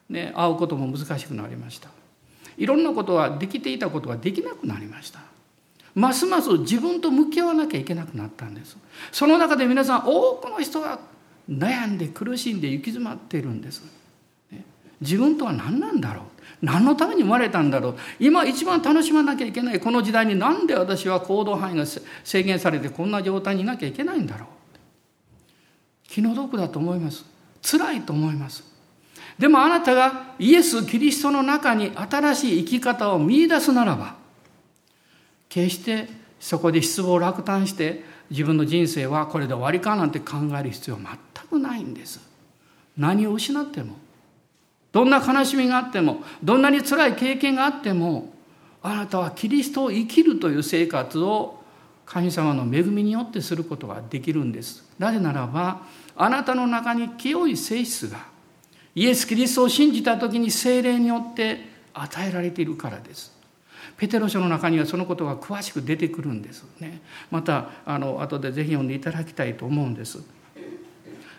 Speaker 1: ね、会うことも難しくなりました。いろんなことはできていたことができなくなりました。ますます自分と向き合わなきゃいけなくなったんです。その中で皆さん多くの人が悩んで苦しんで行き詰まっているんです。自分とは何なんだろう。何のために生まれたんだろう。今一番楽しまなきゃいけないこの時代に何で私は行動範囲が制限されてこんな状態にいなきゃいけないんだろう。気の毒だと思います。辛いと思います。でもあなたがイエス・キリストの中に新しい生き方を見いだすならば決してそこで失望落胆して自分の人生はこれで終わりかなんて考える必要は全くないんです。何を失ってもどんな悲しみがあってもどんなに辛い経験があってもあなたはキリストを生きるという生活を神様の恵みによってすることができるんです。なぜならばあなたの中に清い性質がイエス・キリストを信じた時に精霊によって与えられているからです。ペテロ書の中にはそのことが詳しく出てくるんです。ね。またあの後でぜひ読んでいただきたいと思うんです。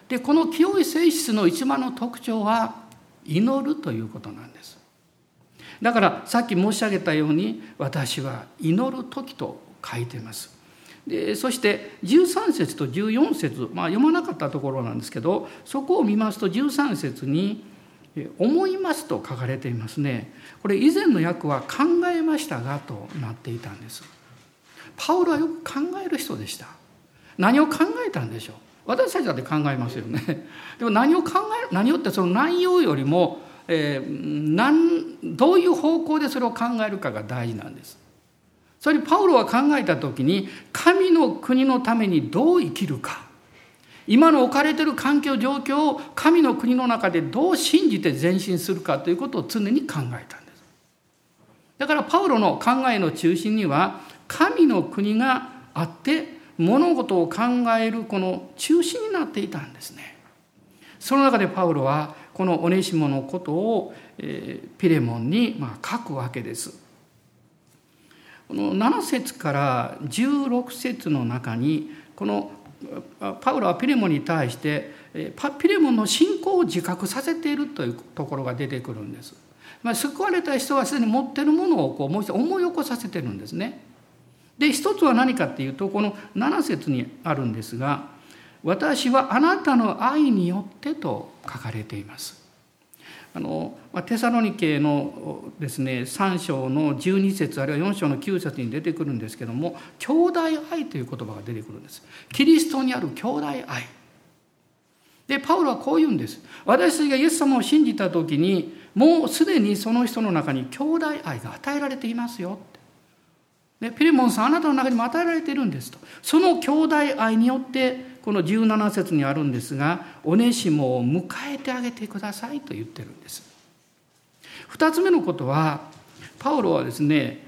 Speaker 1: でこの清い性質の一番の特徴は祈るということなんです。だからさっき申し上げたように私は祈る時と書いています。でそして13節と14節まあ読まなかったところなんですけどそこを見ますと13節に「思います」と書かれていますね。これ以前の訳は「考えましたが」となっていたんです。パウロはよく考える人でした。何を考えたんでしょう？私たちだって考えますよね。でも何を考え何をってその内容よりも、えー、何どういう方向でそれを考えるかが大事なんです。それにパウロは考えた時に神の国のためにどう生きるか。今の置かれている環境状況を神の国の中でどう信じて前進するかということを常に考えたんです。だからパウロの考えの中心には神の国があって物事を考えるこの中心になっていたんですね。その中でパウロはこのオネシモのことを、えピレモンにま書くわけです。この7節から16節の中にこのパウロはピレモンに対してピレモンの信仰を自覚させているというところが出てくるんです。まあ、救われた人はすでに持ってるものをこうもう一度思い起こさせてるんですね。で一つは何かっていうとこの7節にあるんですが「私はあなたの愛によって」と書かれています。あのテサロニケのですね3章の12節あるいは4章の9節に出てくるんですけども兄弟愛という言葉が出てくるんです。キリストにある兄弟愛。でパウロはこう言うんです。私たちがイエス様を信じた時にもうすでにその人の中に兄弟愛が与えられていますよって。でピレモンさんあなたの中にも与えられているんですと。その兄弟愛によってこの17節にあるんですがおねしもを迎えてあげてくださいと言ってるんです。2つ目のことはパウロはですね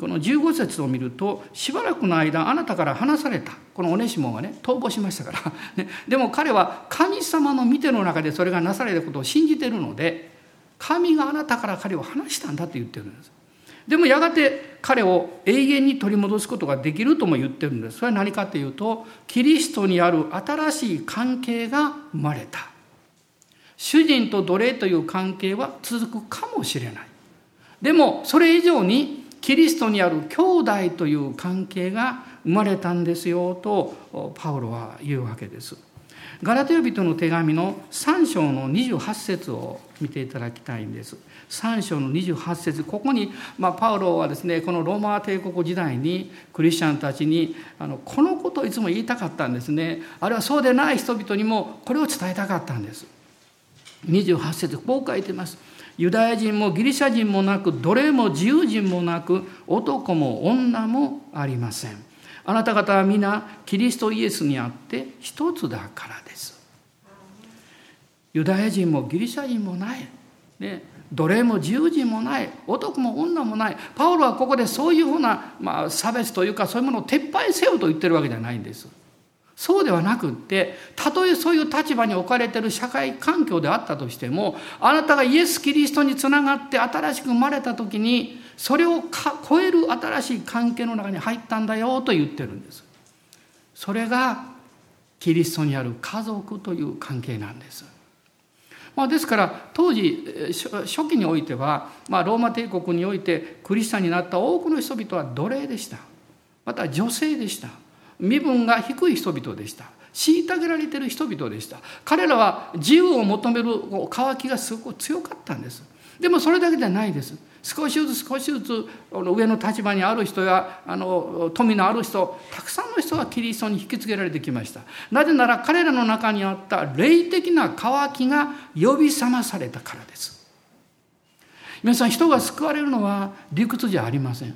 Speaker 1: この15節を見るとしばらくの間あなたから離された。このオネシモがね逃亡しましたから、ね、でも彼は神様の見ての中でそれがなされたことを信じてるので神があなたから彼を離したんだと言ってるんです。でもやがて彼を永遠に取り戻すことができるとも言ってるんです。それは何かというとキリストにある新しい関係が生まれた。主人と奴隷という関係は続くかもしれない。でもそれ以上にキリストにある兄弟という関係が生まれたんですよとパウロは言うわけです。ガラテヤ人の手紙の3章の28節を見ていただきたいんです。3章の28節。ここに、まあ、パウロはですねこのローマ帝国時代にクリスチャンたちにあのこのことをいつも言いたかったんですね。あるいはそうでない人々にもこれを伝えたかったんです。28節こう書いてます。ユダヤ人もギリシャ人もなく奴隷も自由人もなく男も女もありません。あなた方は皆キリストイエスにあって一つだからです。ユダヤ人もギリシャ人もない、ね、奴隷も自由人もない男も女もないパウロはここでそういうふうな、まあ、差別というかそういうものを撤廃せよと言ってるわけじゃないんです。そうではなくってたとえそういう立場に置かれている社会環境であったとしてもあなたがイエス・キリストにつながって新しく生まれた時にそれを超える新しい関係の中に入ったんだよと言ってるんです。それがキリストにある家族という関係なんです。まあ、ですから当時初期においては、まあ、ローマ帝国においてクリスチャンになった多くの人々は奴隷でした。また女性でした。身分が低い人々でした。虐げられてる人々でした。彼らは自由を求める渇きがすごく強かったんです。でもそれだけじゃないです。少しずつ少しずつ上の立場にある人やあの富のある人たくさんの人がキリストに引き継げられてきました。なぜなら彼らの中にあった霊的な渇きが呼び覚まされたからです。皆さん人が救われるのは理屈じゃありません。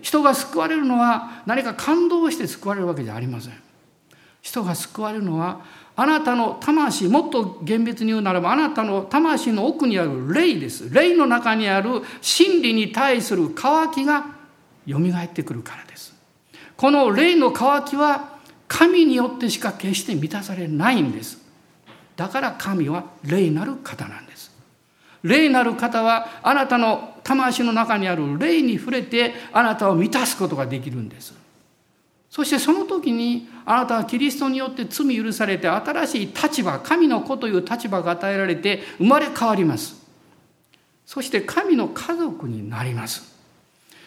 Speaker 1: 人が救われるのは何か感動して救われるわけじゃありません。人が救われるのはあなたの魂もっと厳密に言うならばあなたの魂の奥にある霊です。霊の中にある真理に対する渇きがよみがえってくるからです。この霊の渇きは神によってしか決して満たされないんです。だから神は霊なる方なんです。霊なる方はあなたの魂の中にある霊に触れてあなたを満たすことができるんです。そしてその時にあなたはキリストによって罪許されて新しい立場神の子という立場が与えられて生まれ変わります。そして神の家族になります。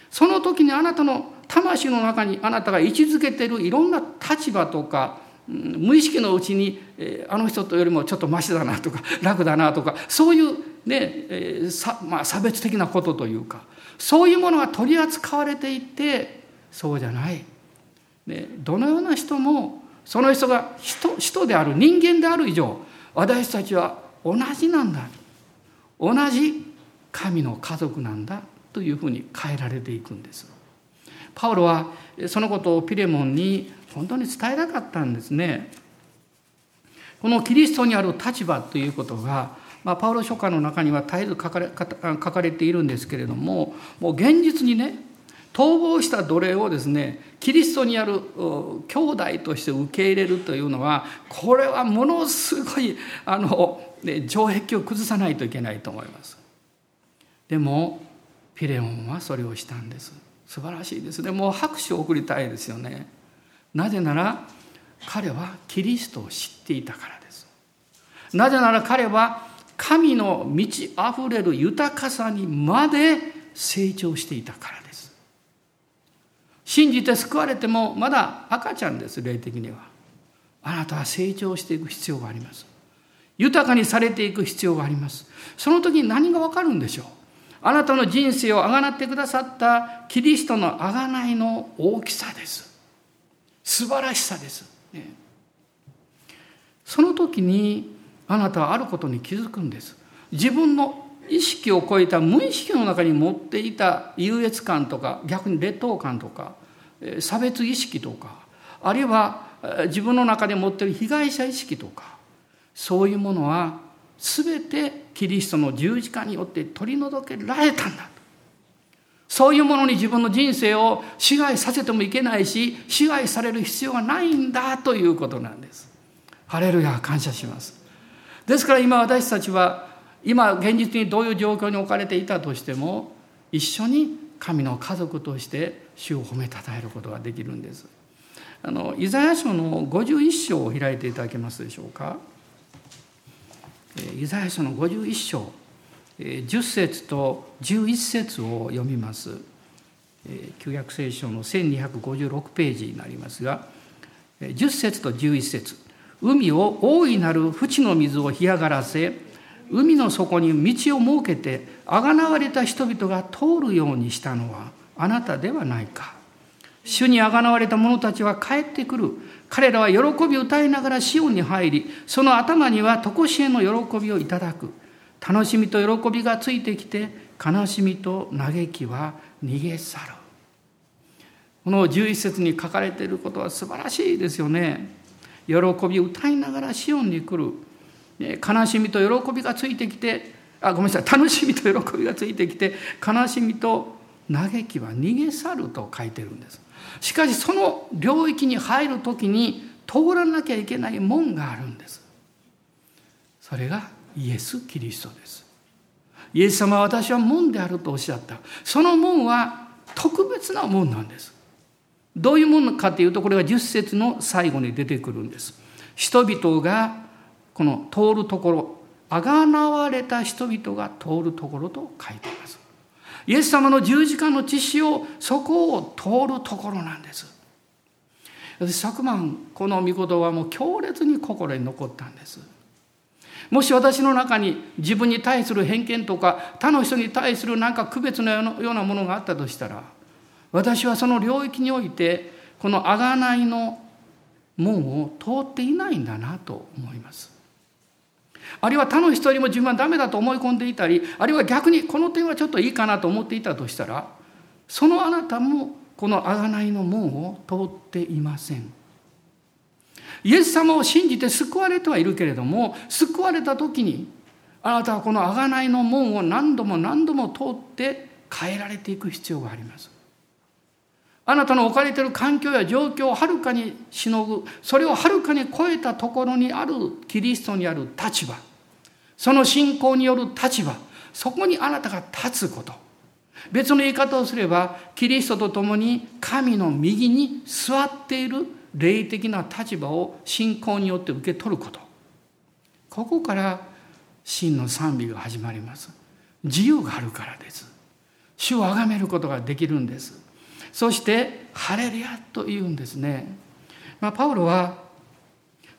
Speaker 1: その時にあなたの魂の中にあなたが位置づけているいろんな立場とか無意識のうちにあの人とよりもちょっとマシだなとか 楽だなとかそういうねさ、まあ、差別的なことというかそういうものが取り扱われていてそうじゃない。でどのような人もその人が人人である人間である以上私たちは同じなんだ同じ神の家族なんだというふうに変えられていくんです。パウロはそのことをピレモンに本当に伝えたかったんですね。このキリストにある立場ということが、まあ、パウロ書簡の中には絶えず書かれ書かれているんですけれどももう現実にね逃亡した奴隷をですねキリストにある兄弟として受け入れるというのはこれはものすごいあの、城壁を崩さないといけないと思います。でもピレオンはそれをしたんです。素晴らしいです。ねもう拍手を送りたいですよね。なぜなら彼はキリストを知っていたからです。なぜなら彼は神の満ち溢れる豊かさにまで成長していたから信じて救われてもまだ赤ちゃんです霊的には。あなたは成長していく必要があります。豊かにされていく必要があります。その時に何がわかるんでしょう？あなたの人生をあがなってくださったキリストのあがないの大きさです。素晴らしさです、ね、その時にあなたはあることに気づくんです。自分の意識を超えた無意識の中に持っていた優越感とか逆に劣等感とか差別意識とかあるいは自分の中で持っている被害者意識とかそういうものは全てキリストの十字架によって取り除けられたんだそういうものに自分の人生を支配させてもいけないし支配される必要がないんだということなんです。ハレルヤ感謝します。ですから今私たちは今現実にどういう状況に置かれていたとしても一緒に神の家族として主を褒めたたえることができるんです。あのイザヤ書の51章を開いていただけますでしょうか。イザヤ書の51章10節と11節を読みます。旧約聖書の1256ページになりますが10節と11節。海を大いなる淵の水を干上がらせ海の底に道を設けてあがなわれた人々が通るようにしたのはあなたではないか。主にあがなわれた者たちは帰ってくる。彼らは喜び歌いながらシオンに入りその頭には常しえの喜びをいただく。楽しみと喜びがついてきて悲しみと嘆きは逃げ去る。この11節に書かれていることは素晴らしいですよね。喜び歌いながらシオンに来る。悲しみと喜びがついてきてあごめんなさい楽しみと喜びがついてきて悲しみと嘆きは逃げ去ると書いてるんですしかしその領域に入る時に通らなきゃいけない門があるんですそれがイエス・キリストです。イエス様は私は門であるとおっしゃった。その門は特別な門なんです。どういうものかというとこれが10節の最後に出てくるんです。人々がこの通るところ、あがなわれた人々が通るところと書いています。イエス様の十字架の血潮そこを通るところなんです。私昨晩この御言葉もう強烈に心に残ったんです。もし私の中に自分に対する偏見とか他の人に対する何か区別のようなものがあったとしたら私はその領域においてこの贖いの門を通っていないんだなと思います。あるいは他の人よりも自分はダメだと思い込んでいたりあるいは逆にこの点はちょっといいかなと思っていたとしたらそのあなたもこの贖いの門を通っていません。イエス様を信じて救われてはいるけれども救われた時にあなたはこの贖いの門を何度も何度も通って変えられていく必要があります。あなたの置かれている環境や状況をはるかにしのぐそれをはるかに超えたところにあるキリストにある立場。その信仰による立場。そこにあなたが立つこと。別の言い方をすればキリストと共に神の右に座っている霊的な立場を信仰によって受け取ること。ここから真の賛美が始まります。自由があるからです。主を崇めることができるんです。そして「ハレルヤ」と言うんですね、まあ、パウロは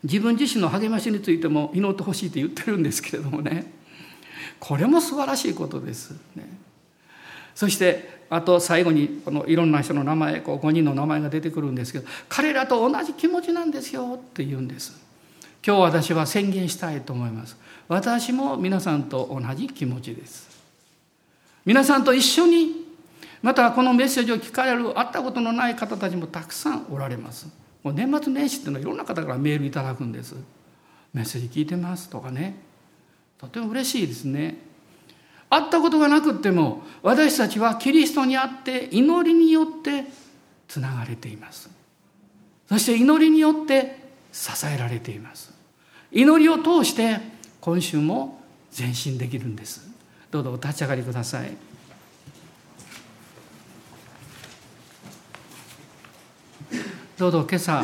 Speaker 1: 自分自身の励ましについても祈ってほしいと言ってるんですけれどもね。これも素晴らしいことです、ね、そしてあと最後にこのいろんな人の名前こう5人の名前が出てくるんですけど彼らと同じ気持ちなんですよって言うんです。今日私は宣言したいと思います。私も皆さんと同じ気持ちです。皆さんと一緒にまたこのメッセージを聞かれる会ったことのない方たちもたくさんおられます。もう年末年始っていうのはいろんな方からメールいただくんです。メッセージ聞いてますとかね。とても嬉しいですね。会ったことがなくっても私たちはキリストにあって祈りによってつながれています。そして祈りによって支えられています。祈りを通して今週も前進できるんです。どうぞお立ち上がりください。どうぞ今朝、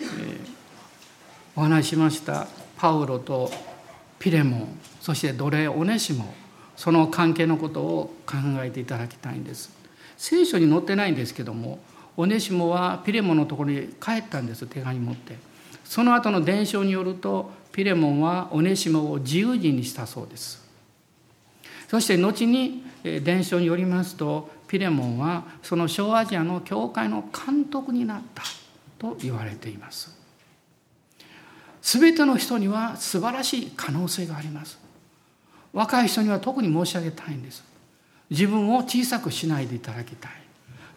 Speaker 1: えー、お話ししましたパウロとピレモンそして奴隷オネシモその関係のことを考えていただきたいんです。聖書に載ってないんですけどもオネシモはピレモンのところに帰ったんです手紙持って。その後の伝承によるとピレモンはオネシモを自由人にしたそうです。そして後に伝承によりますとピレモンはその小アジアの教会の監督になったと言われています。全ての人には素晴らしい可能性があります。若い人には特に申し上げたいんです。自分を小さくしないでいただきたい。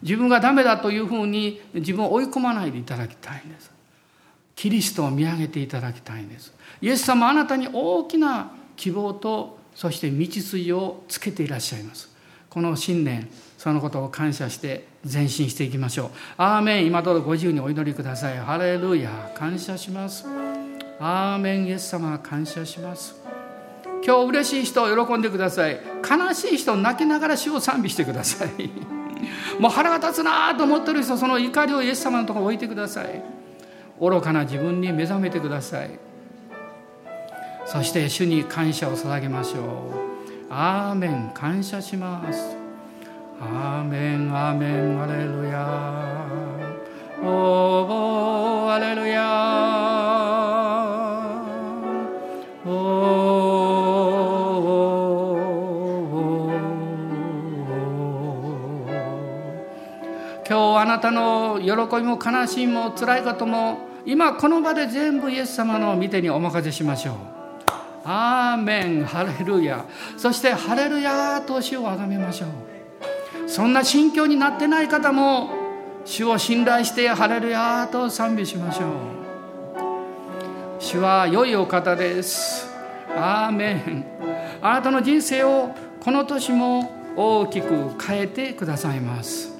Speaker 1: 自分がダメだというふうに自分を追い込まないでいただきたいんです。キリストを見上げていただきたいんです。イエス様あなたに大きな希望とそして道筋をつけていらっしゃいます。この新年そのことを感謝して前進していきましょう。アーメン。今どうぞご自由にお祈りください。ハレルヤ。感謝します。アーメン。イエス様感謝します。今日嬉しい人を喜んでください。悲しい人泣きながら主を賛美してください。もう腹が立つなと思ってる人その怒りをイエス様のところに置いてください。愚かな自分に目覚めてください。そして主に感謝を捧げましょう。アーメン。感謝します。アーメンアーメンアレルヤおーアレルヤおお今日あなたの喜びも悲しみも辛いことも今この場で全部イエス様の御手にお任せしましょう。アーメンハレルヤそしてハレルヤと主をあがめましょう。そんな心境になってない方も主を信頼してハレルヤと賛美しましょう。主は良いお方です。アーメン。あなたの人生をこの年も大きく変えてくださいます。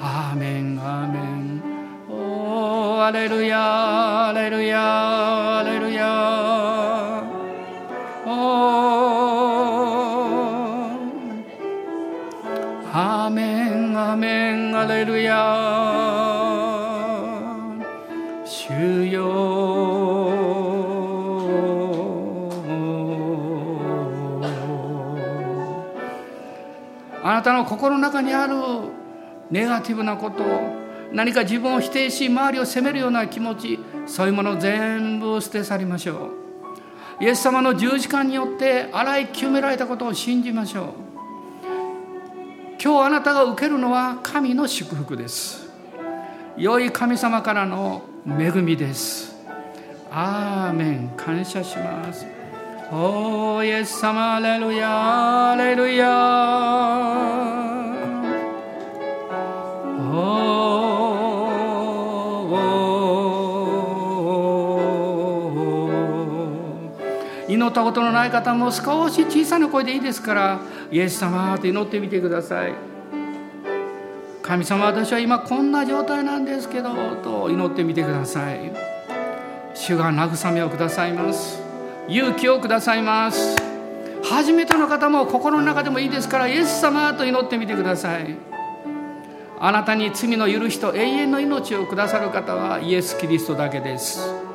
Speaker 1: アーメンアーメン。おーアレルヤアレルヤ。メンアレルヤ主よ。あなたの心の中にあるネガティブなこと何か自分を否定し周りを責めるような気持ちそういうもの全部捨て去りましょう。イエス様の十字架によって洗い清められたことを信じましょう。今日あなたが受けるのは神の祝福です。良い神様からの恵みです。アーメン。感謝します。おーイエス様。アレルヤアレルヤったことのない方も少し小さな声でいいですからイエス様と祈ってみてください。神様私は今こんな状態なんですけどと祈ってみてください。主が慰めをくださいます。勇気をくださいます。初めての方も心の中でもいいですからイエス様と祈ってみてください。あなたに罪の許しと永遠の命をくださる方はイエス・キリストだけです。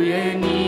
Speaker 1: 主耶你。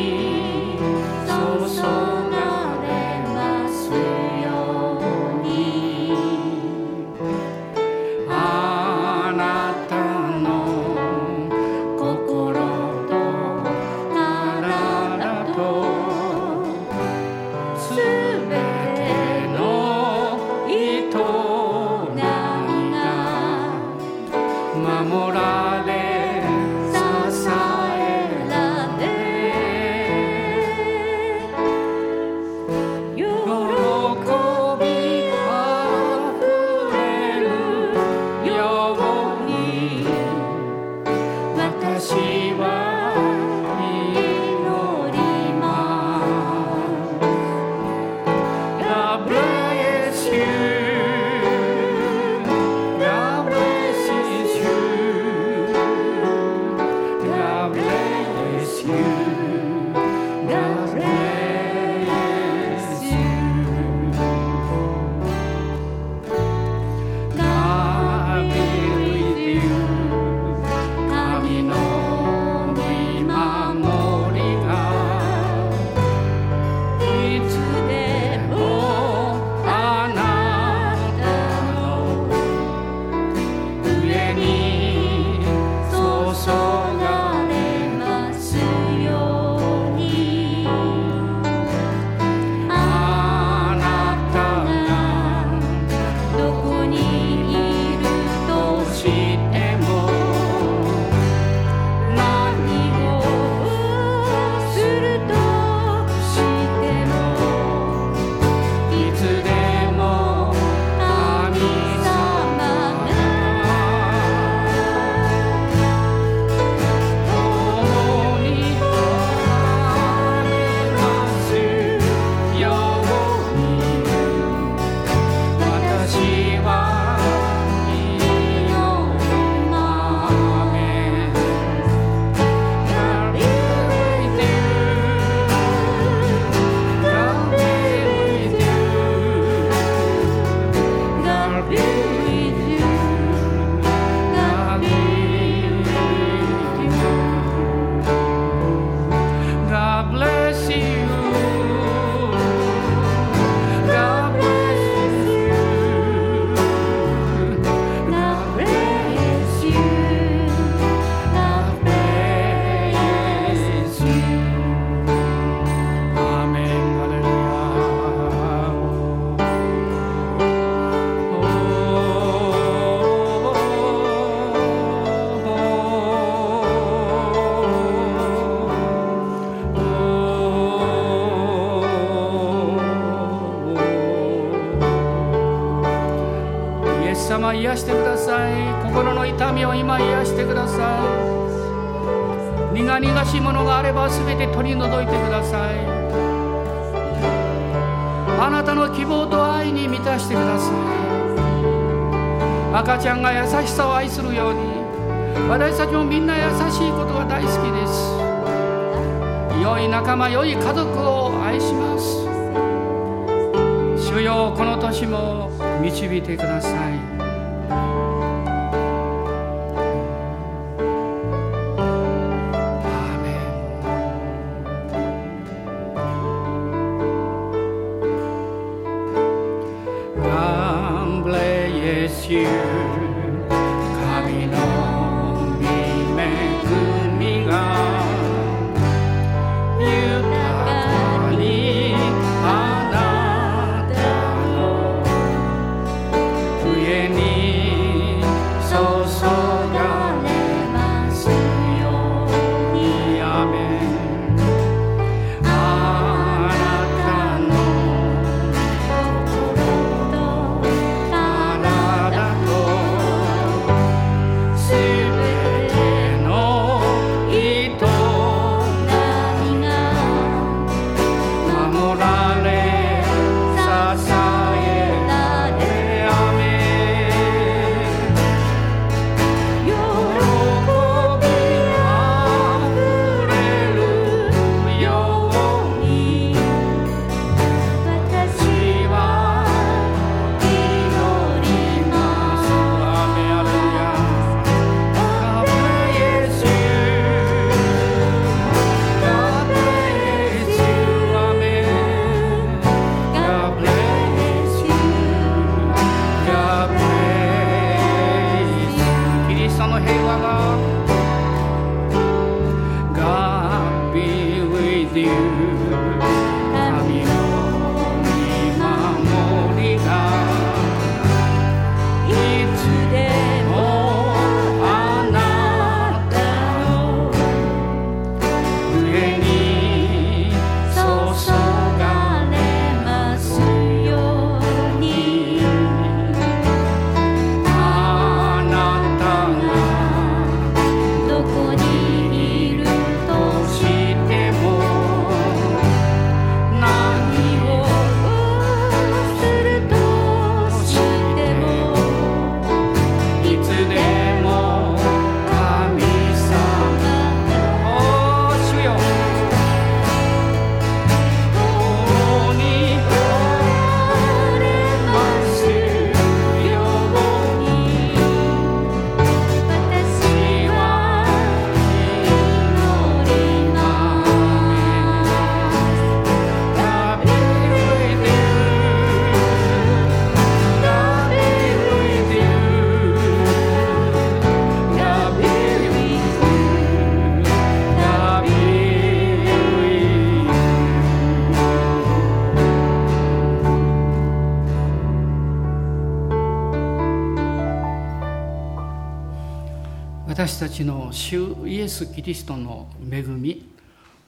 Speaker 1: たちの主イエス・キリストの恵み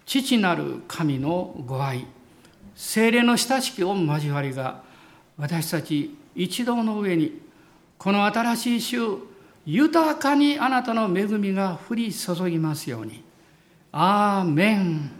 Speaker 1: 父なる神のご愛精霊の親しき御交わりが私たち一同の上にこの新しい週豊かにあなたの恵みが降り注ぎますように。アーメン